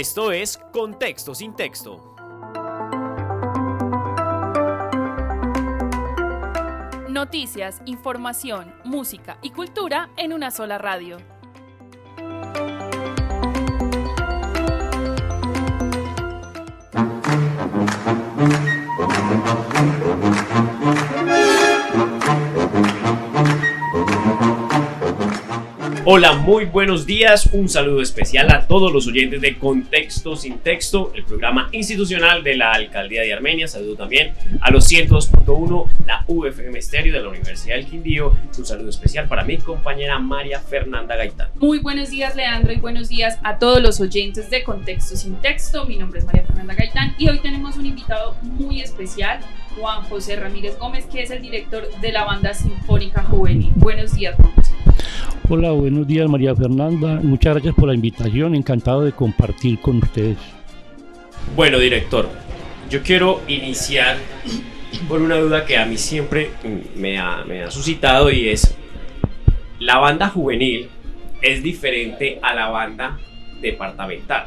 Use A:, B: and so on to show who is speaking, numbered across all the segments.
A: Esto es Contexto sin texto.
B: Noticias, información, música y cultura en una sola radio.
A: Hola, muy buenos días. Un saludo especial a todos los oyentes de Contexto sin Texto, el programa institucional de la Alcaldía de Armenia. Saludo también a los 102.1, la UFM Estéreo de la Universidad del Quindío. Un saludo especial para mi compañera María Fernanda Gaitán.
C: Muy buenos días, Leandro, y buenos días a todos los oyentes de Contexto sin Texto. Mi nombre es María Fernanda Gaitán y hoy tenemos un invitado muy especial, Juan José Ramírez Gómez, que es el director de la banda Sinfónica Juvenil. Buenos días, Juan.
D: Hola, buenos días María Fernanda. Muchas gracias por la invitación. Encantado de compartir con ustedes.
A: Bueno, director, yo quiero iniciar por una duda que a mí siempre me ha, me ha suscitado y es, la banda juvenil es diferente a la banda departamental,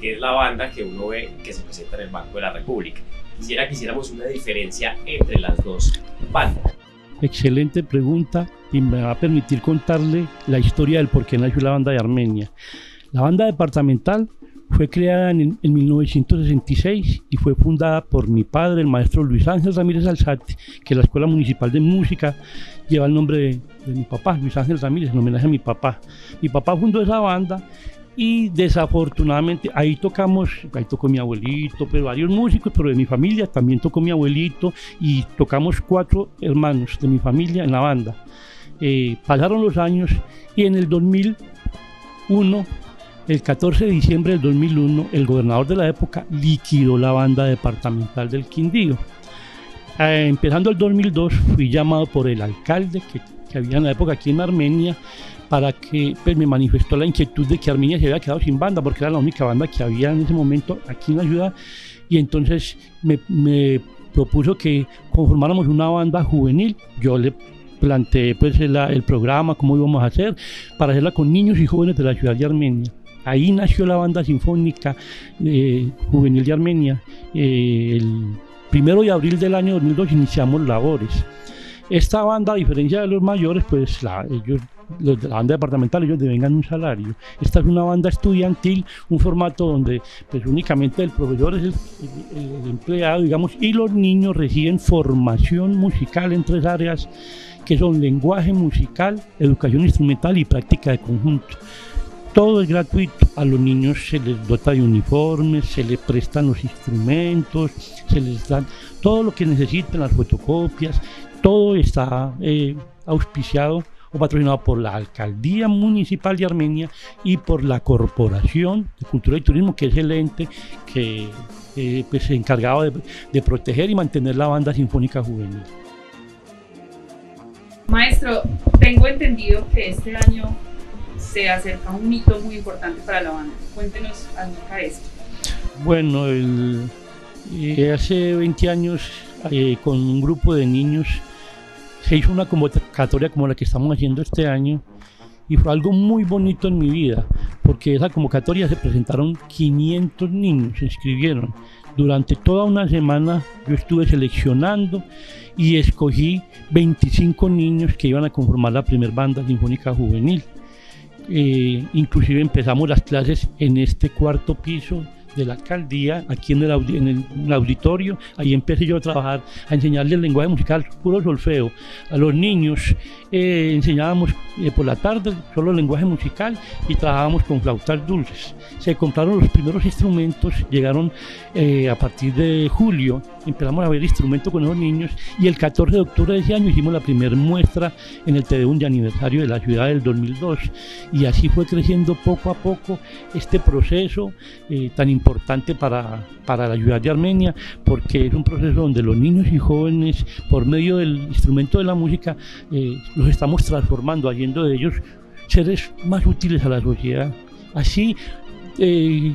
A: que es la banda que uno ve que se presenta en el Banco de la República. Quisiera que hiciéramos una diferencia entre las dos bandas.
D: Excelente pregunta y me va a permitir contarle la historia del por qué nació la banda de Armenia. La banda departamental fue creada en, 1966 y fue fundada por mi padre, el maestro Luis Ángel Ramírez Alzate, que la Escuela Municipal de Música lleva el nombre de, de mi papá, Luis Ángel Ramírez, en homenaje a mi papá. Mi papá fundó esa banda y desafortunadamente ahí tocamos, ahí tocó mi abuelito, pero varios músicos, pero de mi familia también tocó mi abuelito y tocamos cuatro hermanos de mi familia en la banda. Eh, pasaron los años y en el 2001, el 14 de diciembre del 2001, el gobernador de la época liquidó la banda departamental del Quindío. Eh, empezando el 2002 fui llamado por el alcalde que, que había en la época aquí en Armenia para que pues, me manifestó la inquietud de que Armenia se había quedado sin banda, porque era la única banda que había en ese momento aquí en la ciudad, y entonces me, propuso que conformáramos una banda juvenil. Yo le planteé pues el, programa, cómo íbamos a hacer, para hacerla con niños y jóvenes de la ciudad de Armenia. Ahí nació la banda sinfónica eh, juvenil de Armenia. Eh, el primero de abril del año 2002 iniciamos labores. Esta banda, a diferencia de los mayores, pues la, ellos la banda departamental ellos devengan un salario. Esta es una banda estudiantil, un formato donde pues únicamente el profesor es el, empleado, digamos, y los niños reciben formación musical en tres áreas que son lenguaje musical, educación instrumental y práctica de conjunto. Todo es gratuito. A los niños se les dota de uniformes, se les prestan los instrumentos, se les dan todo lo que necesiten, las fotocopias, todo está eh, auspiciado o patrocinado por la Alcaldía Municipal de Armenia y por la Corporación de Cultura y Turismo, que es el ente que eh, pues, se encargaba de, de proteger y mantener la banda sinfónica juvenil.
C: Maestro, tengo entendido que este año se acerca un hito muy importante para la banda. Cuéntenos acerca de esto.
D: Bueno, el, eh, hace 20 años eh, con un grupo de niños se hizo una convocatoria como la que estamos haciendo este año y fue algo muy bonito en mi vida, porque esa convocatoria se presentaron 500 niños, se inscribieron. Durante toda una semana yo estuve seleccionando y escogí 25 niños que iban a conformar la primera banda sinfónica juvenil. Eh, inclusive empezamos las clases en este cuarto piso de la alcaldía, aquí en el, auditorio, ahí empecé yo a trabajar, a enseñarle el lenguaje musical, puro solfeo. A los niños eh, enseñábamos eh, por la tarde solo lenguaje musical y trabajábamos con flautas dulces. Se compraron los primeros instrumentos, llegaron eh, a partir de julio, empezamos a ver instrumentos con esos niños y el 14 de octubre de ese año hicimos la primera muestra en el TD1 de aniversario de la ciudad del 2002 y así fue creciendo poco a poco este proceso tan importante para, para la ciudad de Armenia porque es un proceso donde los niños y jóvenes, por medio del instrumento de la música, los estamos transformando, haciendo de ellos seres más útiles a la sociedad. Así eh,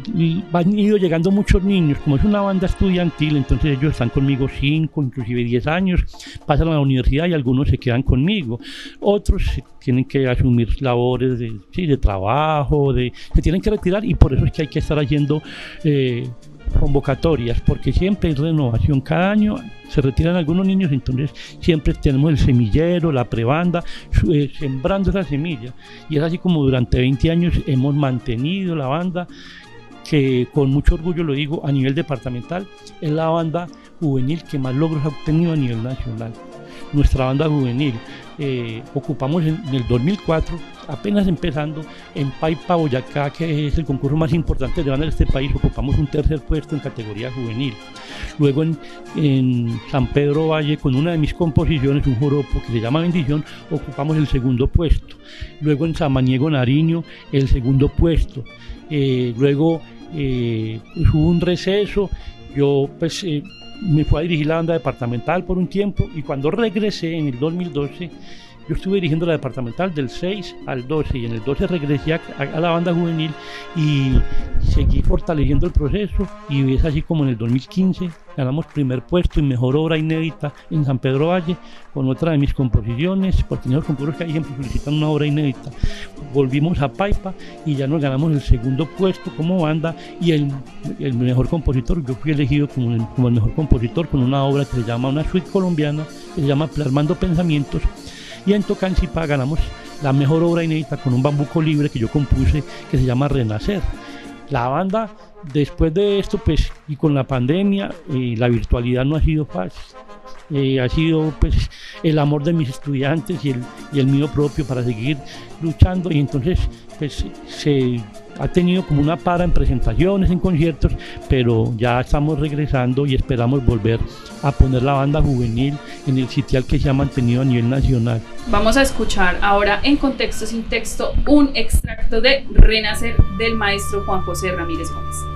D: han ido llegando muchos niños, como es una banda estudiantil, entonces ellos están conmigo 5, inclusive 10 años, pasan a la universidad y algunos se quedan conmigo. Otros tienen que asumir labores de, de trabajo, de, se tienen que retirar y por eso es que hay que estar haciendo... Eh, convocatorias, porque siempre hay renovación. Cada año se retiran algunos niños, entonces siempre tenemos el semillero, la prebanda, eh, sembrando esa semilla. Y es así como durante 20 años hemos mantenido la banda, que con mucho orgullo lo digo, a nivel departamental, es la banda juvenil que más logros ha obtenido a nivel nacional. Nuestra banda juvenil eh, ocupamos en, el 2004, apenas empezando, en Paipa, Boyacá, que es el concurso más importante de banda de este país, ocupamos un tercer puesto en categoría juvenil. Luego en, San Pedro Valle, con una de mis composiciones, un joropo que se llama Bendición, ocupamos el segundo puesto. Luego en Samaniego Nariño, el segundo puesto. Eh, luego eh, hubo un receso, yo pues me fui a dirigir la banda departamental por un tiempo y cuando regresé en el 2012, yo estuve dirigiendo la departamental del 6 al 12 y en el 12 regresé a, la banda juvenil y seguí fortaleciendo el proceso y es así como en el 2015 ganamos primer puesto y mejor obra inédita en San Pedro Valle con otra de mis composiciones, porque en los concursos que hay siempre solicitan una obra inédita. Volvimos a Paipa y ya nos ganamos el segundo puesto como banda y el, el mejor compositor, yo fui elegido como el, como el mejor compositor con una obra que se llama una suite colombiana, que se llama Plasmando Pensamientos y en Tocancipá ganamos la mejor obra inédita con un bambuco libre que yo compuse que se llama Renacer. La banda después de esto, pues, y con la pandemia, eh, la virtualidad no ha sido fácil. Eh, ha sido pues el amor de mis estudiantes y el, y el mío propio para seguir luchando y entonces pues se ha tenido como una para en presentaciones, en conciertos, pero ya estamos regresando y esperamos volver a poner la banda juvenil en el sitial que se ha mantenido a nivel nacional.
C: Vamos a escuchar ahora en contexto sin texto un extracto de Renacer del maestro Juan José Ramírez Gómez.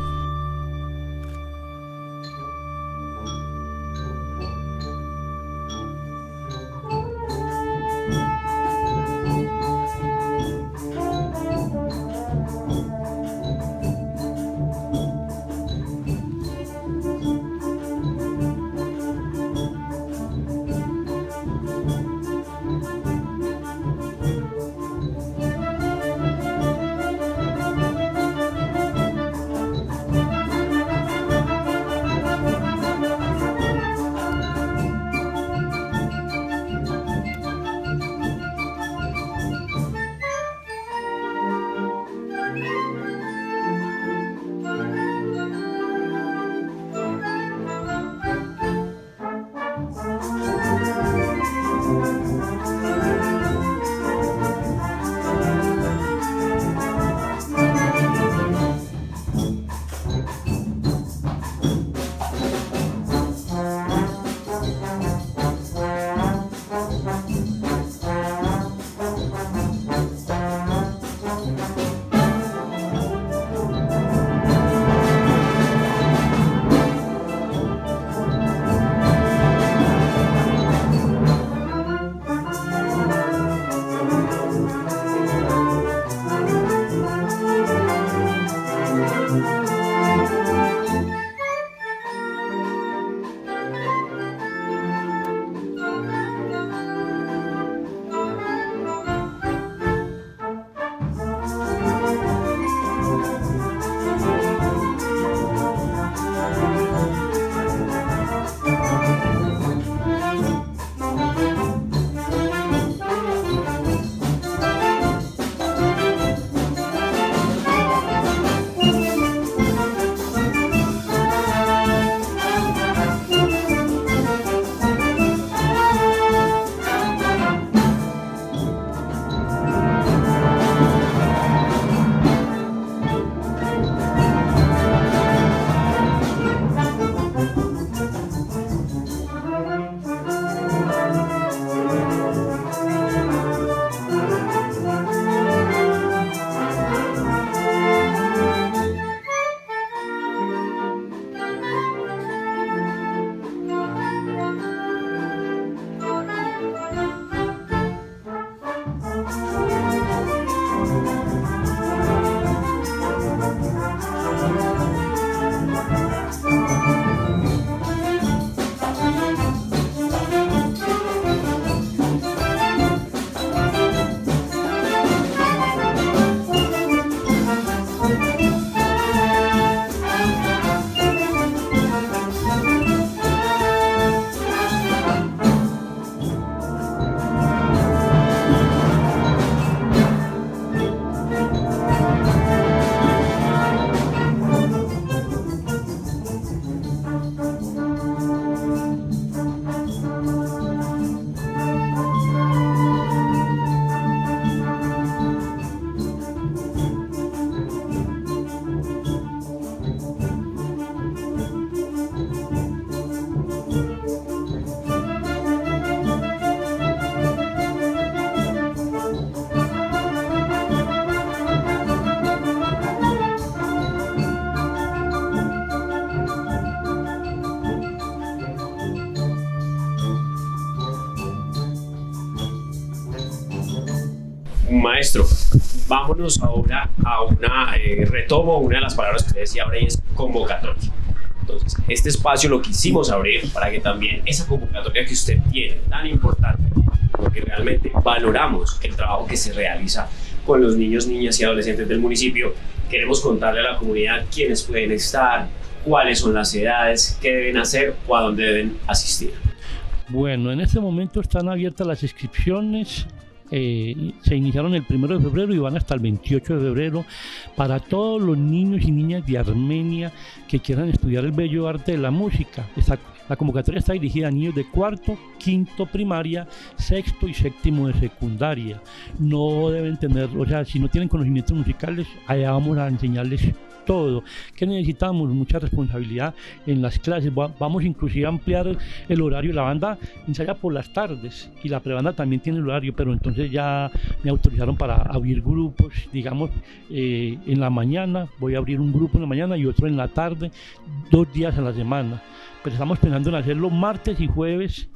A: Maestro, vámonos ahora a una, eh, retomo una de las palabras que usted decía ahora es convocatoria. Entonces, este espacio lo quisimos abrir para que también esa convocatoria que usted tiene, tan importante, porque realmente valoramos el trabajo que se realiza con los niños, niñas y adolescentes del municipio, queremos contarle a la comunidad quiénes pueden estar, cuáles son las edades, qué deben hacer o a dónde deben asistir.
D: Bueno, en este momento están abiertas las inscripciones eh, se iniciaron el 1 de febrero y van hasta el 28 de febrero para todos los niños y niñas de Armenia que quieran estudiar el bello arte de la música. la convocatoria está dirigida a niños de cuarto, quinto primaria, sexto y séptimo de secundaria. No deben tener, o sea, si no tienen conocimientos musicales, allá vamos a enseñarles todo. que necesitamos? Mucha responsabilidad en las clases. Vamos inclusive a ampliar el horario. La banda ensaya por las tardes y la prebanda también tiene el horario, pero entonces ya me autorizaron para abrir grupos, digamos, eh, en la mañana. Voy a abrir un grupo en la mañana y otro en la tarde, dos días a la semana. Pero estamos pensando en hacerlo martes y jueves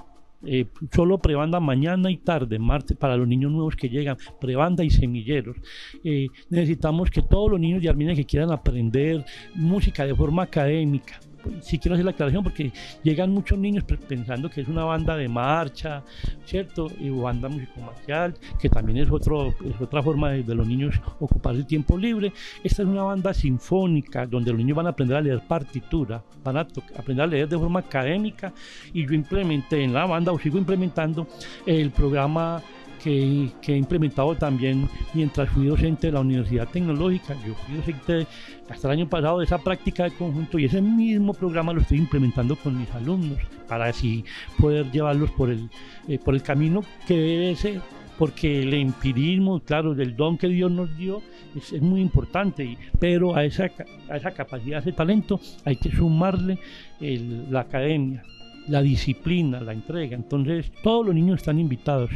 D: eh, solo prebanda mañana y tarde, martes, para los niños nuevos que llegan, prebanda y semilleros. Eh, necesitamos que todos los niños de Armenia que quieran aprender música de forma académica, si quiero hacer la aclaración porque llegan muchos niños pensando que es una banda de marcha, ¿cierto? Y banda musicomarcial, que también es, otro, es otra forma de, los niños ocupar el tiempo libre. Esta es una banda sinfónica donde los niños van a aprender a leer partitura, van a aprender a leer de forma académica y yo implementé en la banda o sigo implementando el programa que, he implementado también mientras fui docente de la Universidad Tecnológica. Yo fui docente hasta el año pasado de esa práctica de conjunto y ese mismo programa lo estoy implementando con mis alumnos para así poder llevarlos por el, eh, por el camino que debe ser porque el empirismo, claro, del don que Dios nos dio es, muy importante, pero a esa, a esa capacidad, a ese talento hay que sumarle la academia, la disciplina, la entrega. Entonces, todos los niños están invitados,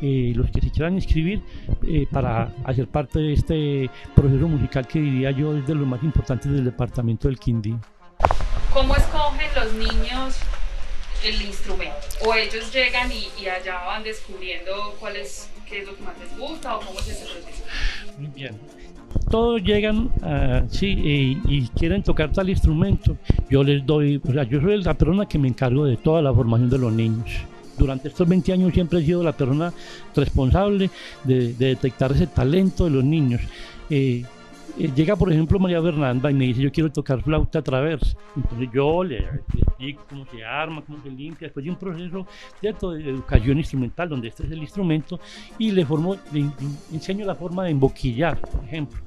D: eh, los que se quieran inscribir, eh, para hacer parte de este proceso musical que diría yo es de los más importantes del departamento del Quindío.
C: ¿Cómo escogen los niños el instrumento? ¿O ellos llegan y, allá van descubriendo cuál es, qué es lo que más les gusta o cómo es ese proceso?
D: Muy bien todos llegan uh, sí, y, quieren tocar tal instrumento, yo les doy, o sea, yo soy la persona que me encargo de toda la formación de los niños. Durante estos 20 años siempre he sido la persona responsable de, detectar ese talento de los niños. Eh, eh, llega, por ejemplo, María Fernanda y me dice, yo quiero tocar flauta travers. Entonces yo le, explico cómo se arma, cómo se limpia, después de un proceso ¿cierto? de educación instrumental, donde este es el instrumento, y le, formo, le enseño la forma de emboquillar, por ejemplo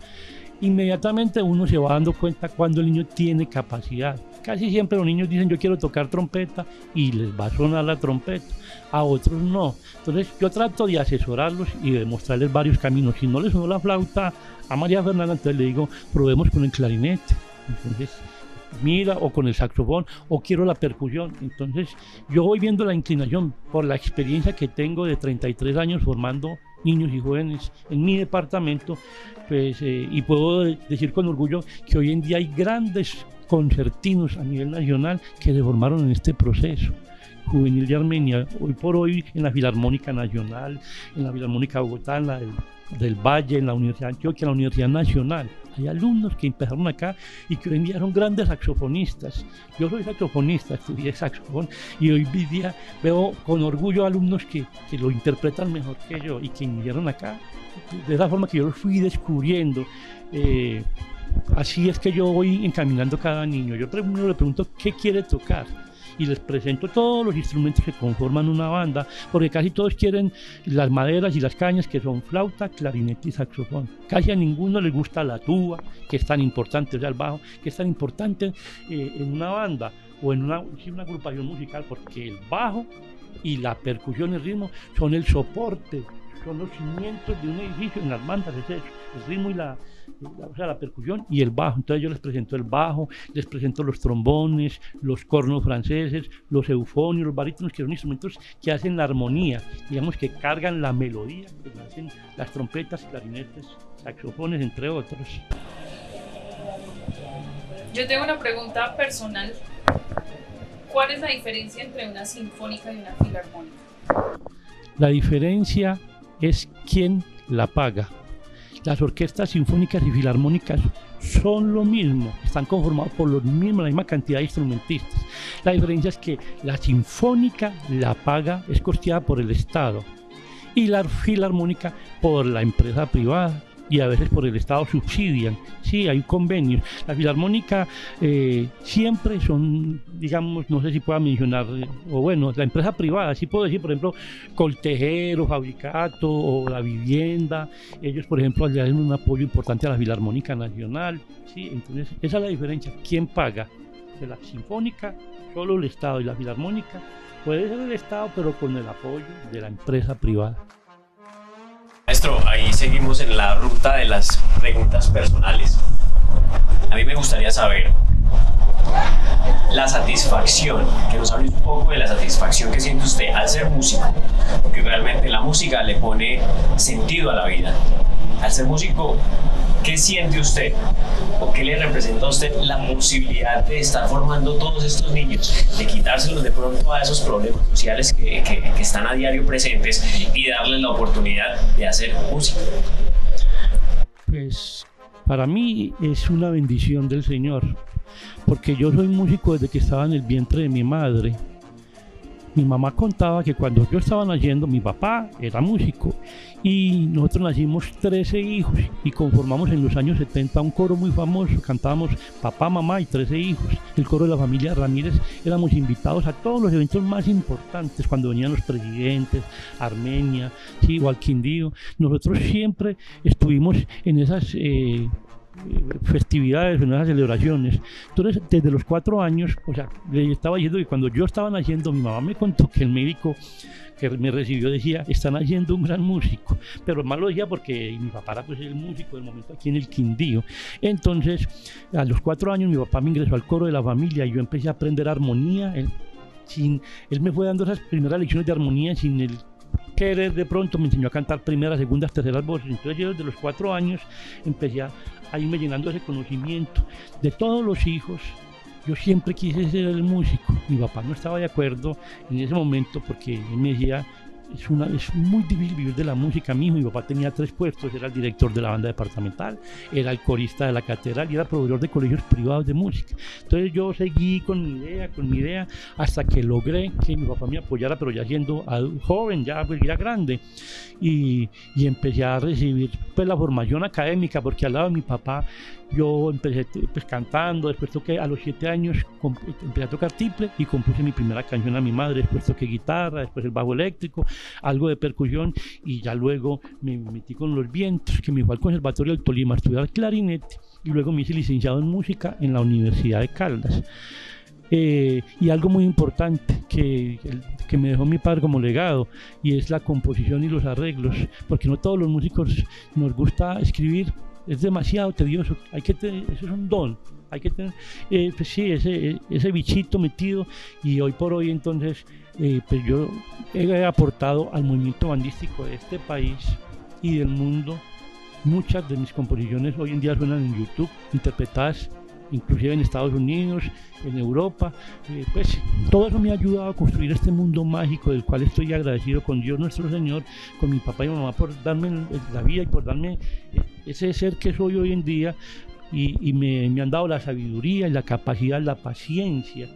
D: inmediatamente uno se va dando cuenta cuando el niño tiene capacidad. Casi siempre los niños dicen yo quiero tocar trompeta y les va a sonar la trompeta, a otros no. Entonces yo trato de asesorarlos y de mostrarles varios caminos. Si no les sonó la flauta a María Fernanda, entonces le digo, probemos con el clarinete. Entonces mira, o con el saxofón, o quiero la percusión. Entonces, yo voy viendo la inclinación por la experiencia que tengo de 33 años formando niños y jóvenes en mi departamento, pues, eh, y puedo decir con orgullo que hoy en día hay grandes concertinos a nivel nacional que se formaron en este proceso juvenil de Armenia, hoy por hoy en la Filarmónica Nacional, en la Filarmónica Bogotá, en la del Valle, en la Universidad de Antioquia, en la Universidad Nacional. Hay alumnos que empezaron acá y que hoy en día son grandes saxofonistas. Yo soy saxofonista, estudié saxofón y hoy día veo con orgullo alumnos que, que lo interpretan mejor que yo y que vinieron acá de esa forma que yo lo fui descubriendo. Eh, así es que yo voy encaminando cada niño. Yo primero le pregunto qué quiere tocar y les presento todos los instrumentos que conforman una banda, porque casi todos quieren las maderas y las cañas que son flauta, clarinete y saxofón. Casi a ninguno le gusta la tuba, que es tan importante, o sea, el bajo, que es tan importante eh, en una banda o en una, una agrupación musical, porque el bajo y la percusión y el ritmo son el soporte son los cimientos de un edificio en las bandas, es eso, el ritmo y la, o sea, la percusión y el bajo. Entonces yo les presento el bajo, les presento los trombones, los cornos franceses, los eufonios, los barítonos, que son instrumentos que hacen la armonía, digamos que cargan la melodía, que hacen las trompetas, clarinetes, saxofones, entre otros.
C: Yo tengo una pregunta personal. ¿Cuál es la diferencia entre una sinfónica y una filarmónica?
D: La diferencia es quién la paga. Las orquestas sinfónicas y filarmónicas son lo mismo, están conformados por los mismos, la misma cantidad de instrumentistas. La diferencia es que la sinfónica, la paga, es costeada por el Estado y la filarmónica por la empresa privada y a veces por el Estado subsidian. Sí, hay convenios. La Filarmónica eh, siempre son, digamos, no sé si pueda mencionar, o bueno, la empresa privada, sí puedo decir, por ejemplo, Coltejero, Fabricato o La Vivienda. Ellos, por ejemplo, le dan un apoyo importante a la Filarmónica Nacional. Sí, entonces, esa es la diferencia. ¿Quién paga? De la Sinfónica, solo el Estado y la Filarmónica. Puede ser el Estado, pero con el apoyo de la empresa privada.
A: Maestro, ahí seguimos en la ruta de las preguntas personales. A mí me gustaría saber la satisfacción, que nos hable un poco de la satisfacción que siente usted al ser músico, porque realmente la música le pone sentido a la vida. Al ser músico, ¿qué siente usted? ¿O qué le representa a usted la posibilidad de estar formando todos estos niños, de quitárselos de pronto a esos problemas sociales que, que, que están a diario presentes y darles la oportunidad de hacer música?
D: Pues para mí es una bendición del Señor, porque yo soy músico desde que estaba en el vientre de mi madre. Mi mamá contaba que cuando yo estaba naciendo, mi papá era músico y nosotros nacimos 13 hijos y conformamos en los años 70 un coro muy famoso. Cantábamos papá, mamá y 13 hijos. El coro de la familia Ramírez éramos invitados a todos los eventos más importantes cuando venían los presidentes, Armenia, sí, o. Nosotros siempre estuvimos en esas eh, festividades, en celebraciones. Entonces, desde los cuatro años, o sea, le estaba diciendo que cuando yo estaba naciendo, mi mamá me contó que el médico que me recibió decía, están haciendo un gran músico, pero más lo decía porque mi papá era pues el músico del momento aquí en el Quindío. Entonces, a los cuatro años mi papá me ingresó al coro de la familia y yo empecé a aprender armonía. Él, sin, él me fue dando esas primeras lecciones de armonía sin el querer de pronto me enseñó a cantar primeras, segundas, terceras voces. Entonces yo desde los cuatro años empecé a, a irme llenando ese conocimiento de todos los hijos. Yo siempre quise ser el músico. Mi papá no estaba de acuerdo en ese momento porque él me decía, es, una, es muy difícil vivir de la música. Mi hijo, mi papá tenía tres puestos, era el director de la banda departamental, era el corista de la catedral y era proveedor de colegios privados de música. Entonces yo seguí con mi idea, con mi idea, hasta que logré que mi papá me apoyara, pero ya siendo joven, ya, pues, grande. Y, y, empecé a recibir pues, la formación académica, porque al lado de mi papá yo empecé pues, cantando, después toqué a los siete años, empecé a tocar tiple y compuse mi primera canción a mi madre, después toqué guitarra, después el bajo eléctrico, algo de percusión y ya luego me metí con los vientos, que me fue al Conservatorio del Tolima a estudiar clarinete y luego me hice licenciado en música en la Universidad de Caldas. Eh, y algo muy importante que, que, me dejó mi padre como legado y es la composición y los arreglos, porque no todos los músicos nos gusta escribir es demasiado tedioso, hay que tener, eso es un don, hay que tener, eh, pues sí, ese, ese bichito metido y hoy por hoy entonces, eh, pues yo he aportado al movimiento bandístico de este país y del mundo. Muchas de mis composiciones hoy en día suenan en YouTube, interpretadas inclusive en Estados Unidos, en Europa. Eh, pues todo eso me ha ayudado a construir este mundo mágico del cual estoy agradecido con Dios nuestro Señor, con mi papá y mamá por darme la vida y por darme eh, ese ser que soy hoy en día y, me, han dado la sabiduría y la capacidad, la paciencia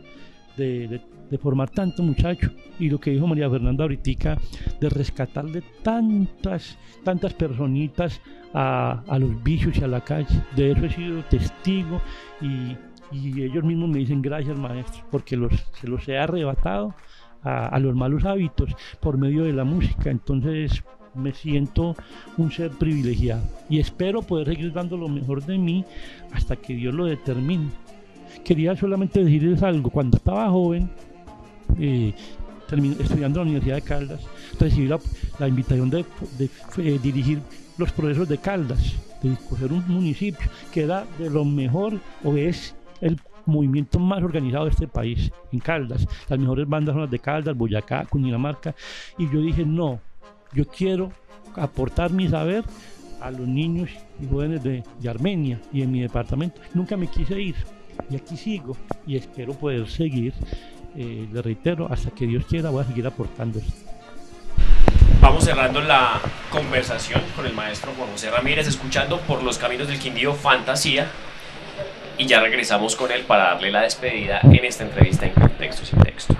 D: de, formar tanto muchacho. Y lo que dijo María Fernanda ahorita de rescatarle tantas tantas personitas a, a, los vicios y a la calle. De eso he sido testigo y, y ellos mismos me dicen gracias maestro porque los, se los he arrebatado a, a los malos hábitos por medio de la música. Entonces me siento un ser privilegiado. Y espero poder seguir dando lo mejor de mí hasta que Dios lo determine. Quería solamente decirles algo, cuando estaba joven, eh, estudiando en la Universidad de Caldas, recibí la, invitación de, eh, dirigir los procesos de Caldas, de escoger un municipio que era de lo mejor o es el movimiento más organizado de este país, en Caldas. Las mejores bandas son las de Caldas, Boyacá, Cundinamarca. Y yo dije, no, yo quiero aportar mi saber a los niños y jóvenes de, Armenia y en mi departamento. Nunca me quise ir y aquí sigo y espero poder seguir, eh, le reitero, hasta que Dios quiera voy a seguir aportando
A: vamos cerrando la conversación con el maestro José Ramírez, escuchando por los caminos del Quindío Fantasía. Y ya regresamos con él para darle la despedida en esta entrevista en contexto sin texto.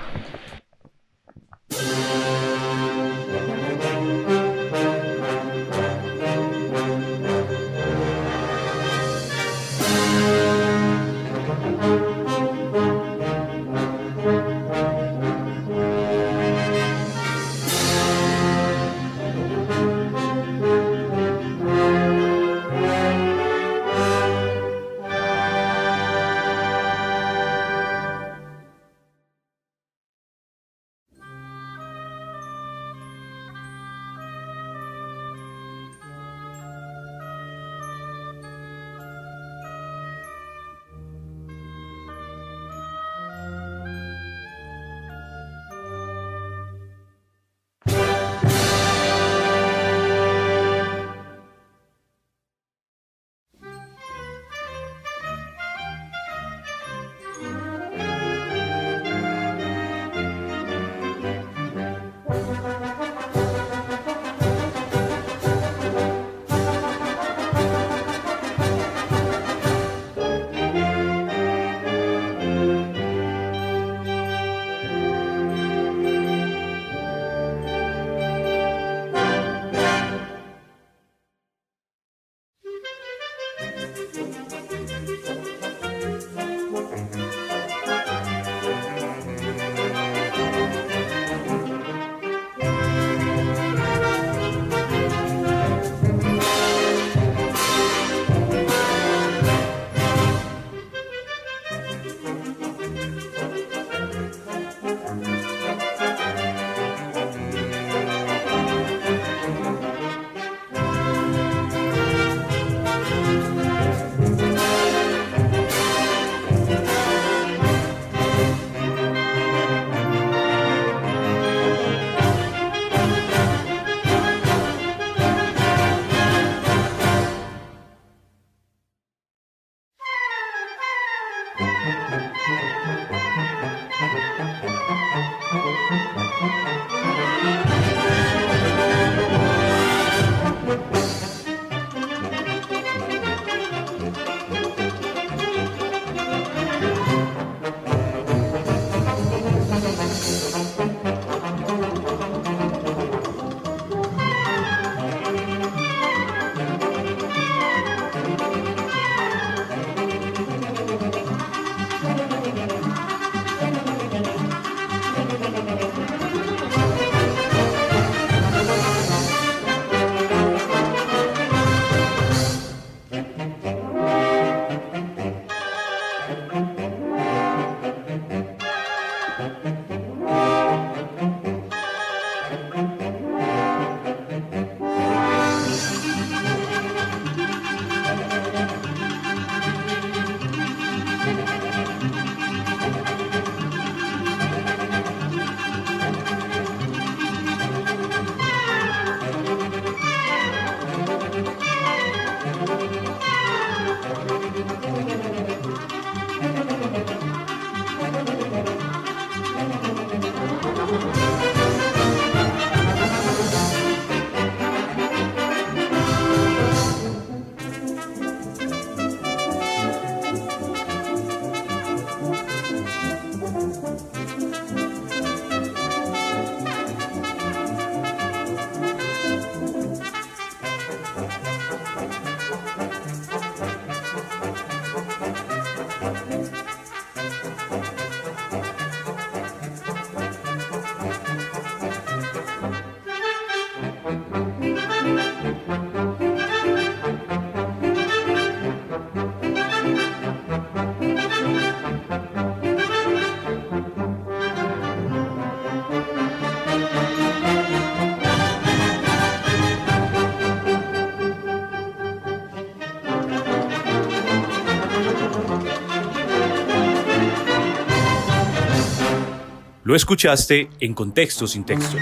E: Lo escuchaste en Contexto sin Texto.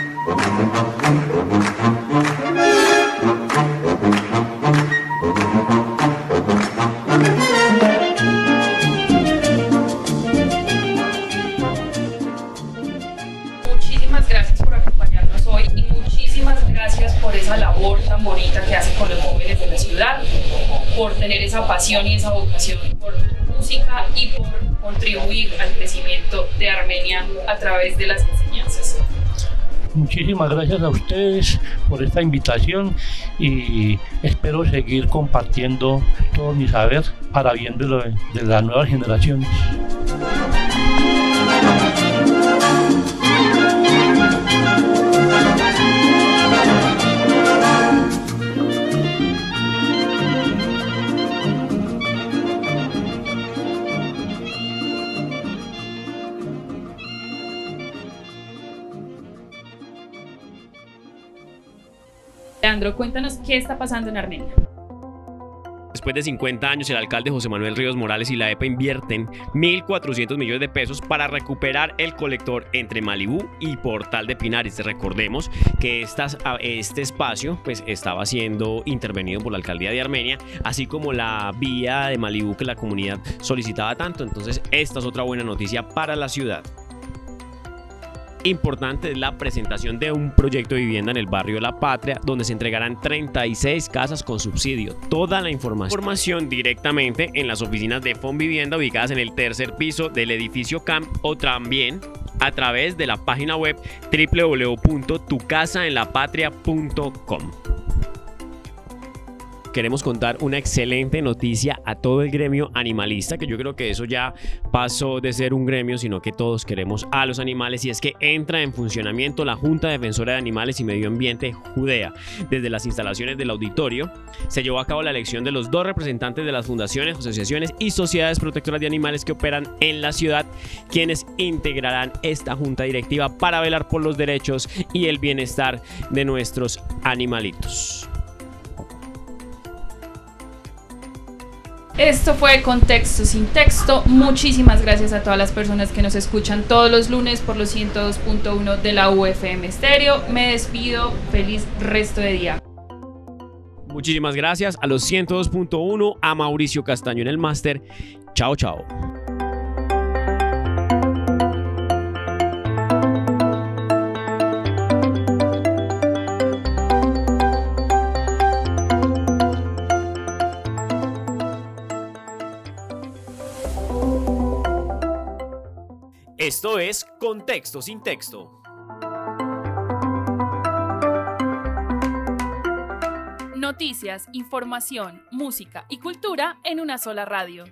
C: Muchísimas gracias por acompañarnos hoy y muchísimas gracias por esa labor tan bonita que hacen con los jóvenes de la ciudad, por tener esa pasión y esa vocación por de las enseñanzas.
D: Muchísimas gracias a ustedes por esta invitación y espero seguir compartiendo todo mi saber para bien de, de las nuevas generaciones.
C: Leandro, cuéntanos qué está pasando en Armenia.
A: Después de 50 años, el alcalde José Manuel Ríos Morales y la EPA invierten 1.400 millones de pesos para recuperar el colector entre Malibú y Portal de Pinares. Recordemos que este espacio pues, estaba siendo intervenido por la alcaldía de Armenia, así como la vía de Malibú que la comunidad solicitaba tanto. Entonces, esta es otra buena noticia para la ciudad importante es la presentación de un proyecto de vivienda en el barrio La Patria, donde se entregarán 36 casas con subsidio. Toda la información directamente en las oficinas de Fond Vivienda ubicadas en el tercer piso del edificio CAMP o también a través de la página web www.tucasaenlapatria.com queremos contar una excelente noticia a todo el gremio animalista, que yo creo que eso ya pasó de ser un gremio, sino que todos queremos a los animales y es que entra en funcionamiento la Junta Defensora de Animales y Medio Ambiente Judea. Desde las instalaciones del auditorio se llevó a cabo la elección de los dos representantes de las fundaciones, asociaciones y sociedades protectoras de animales que operan en la ciudad, quienes integrarán esta junta directiva para velar por los derechos y el bienestar de nuestros animalitos.
C: Esto fue Contexto sin texto. Muchísimas gracias a todas las personas que nos escuchan todos los lunes por los 102.1 de la UFM Stereo. Me despido. Feliz resto de día.
A: Muchísimas gracias a los 102.1, a Mauricio Castaño en el máster. Chao, chao. Esto es Contexto sin texto.
B: Noticias, información, música y cultura en una sola radio.